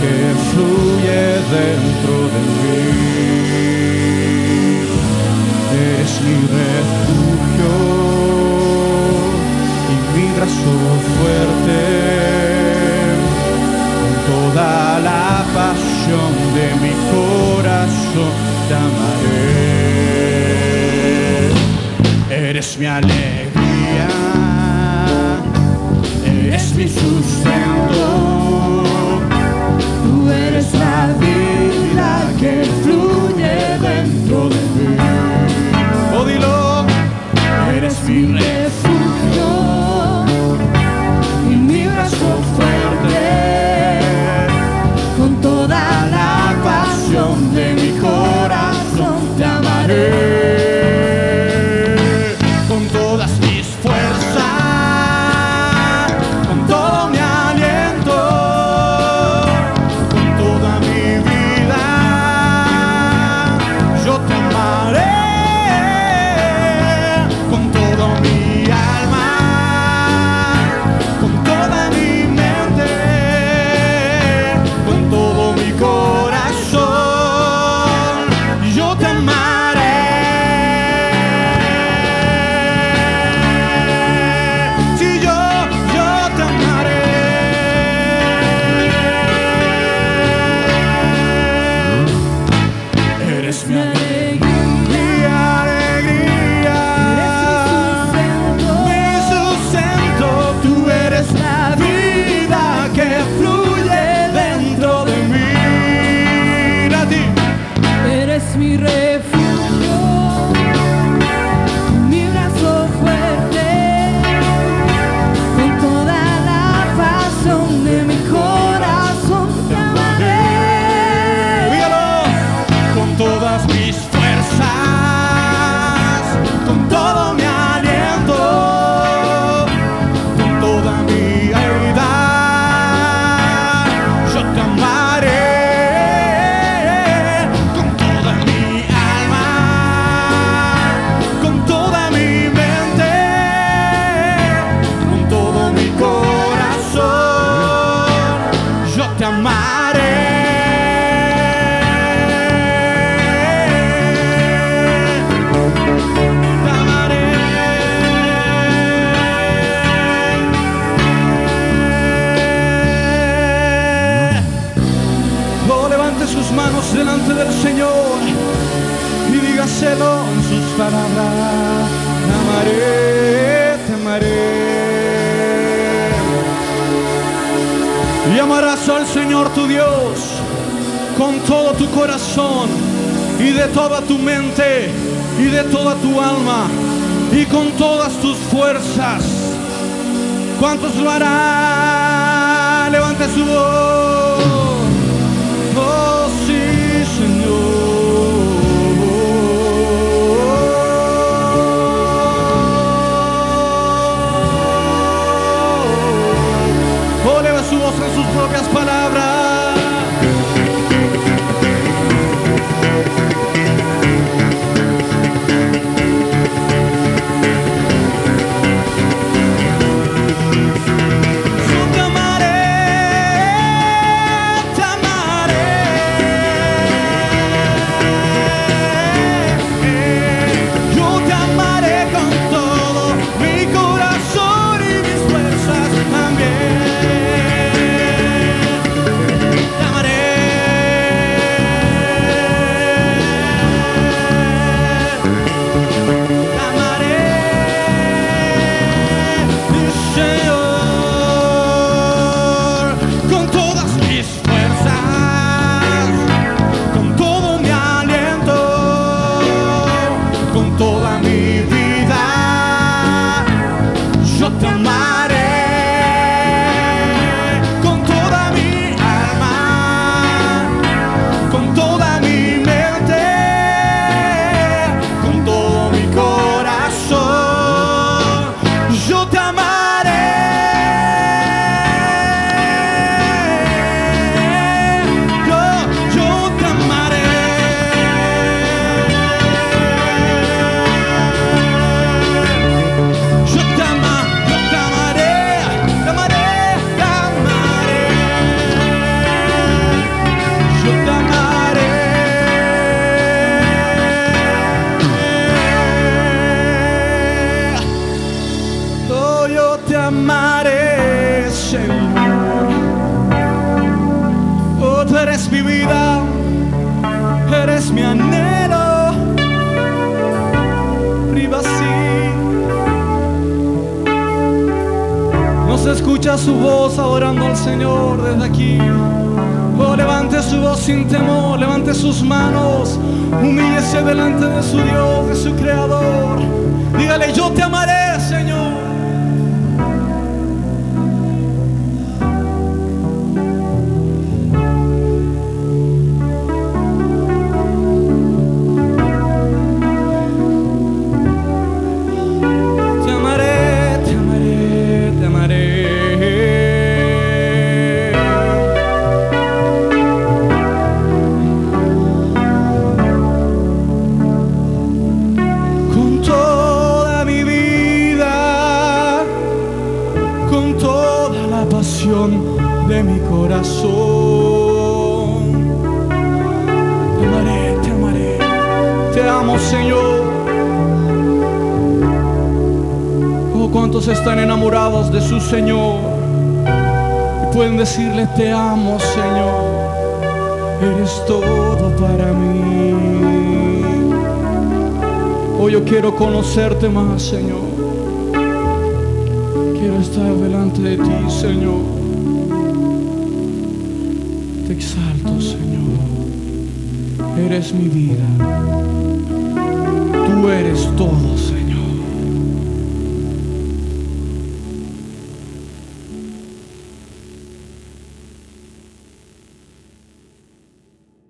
que fluye dentro de mí. Eres mi refugio y mi brazo fuerte. Con toda la pasión de mi corazón te amaré. Eres mi alegría. manos delante del Señor y dígaselo en sus palabras. Te amaré, te amaré. Y amarás al Señor tu Dios con todo tu corazón y de toda tu mente y de toda tu alma y con todas tus fuerzas. ¿Cuántos lo harán? Levante su voz. propias palabras. Oh, tú eres mi vida, eres mi anhelo. Priva No se escucha su voz adorando al Señor desde aquí. Oh, levante su voz sin temor, levante sus manos, humíllese delante de su Dios. De mi corazón. Te amaré, te amaré, te amo Señor. Oh, cuántos están enamorados de su Señor. Y pueden decirle, te amo, Señor. Eres todo para mí. Oh, yo quiero conocerte más, Señor. Quiero estar delante de ti, Señor. Exalto, Señor. Eres mi vida. Tú eres todo, Señor.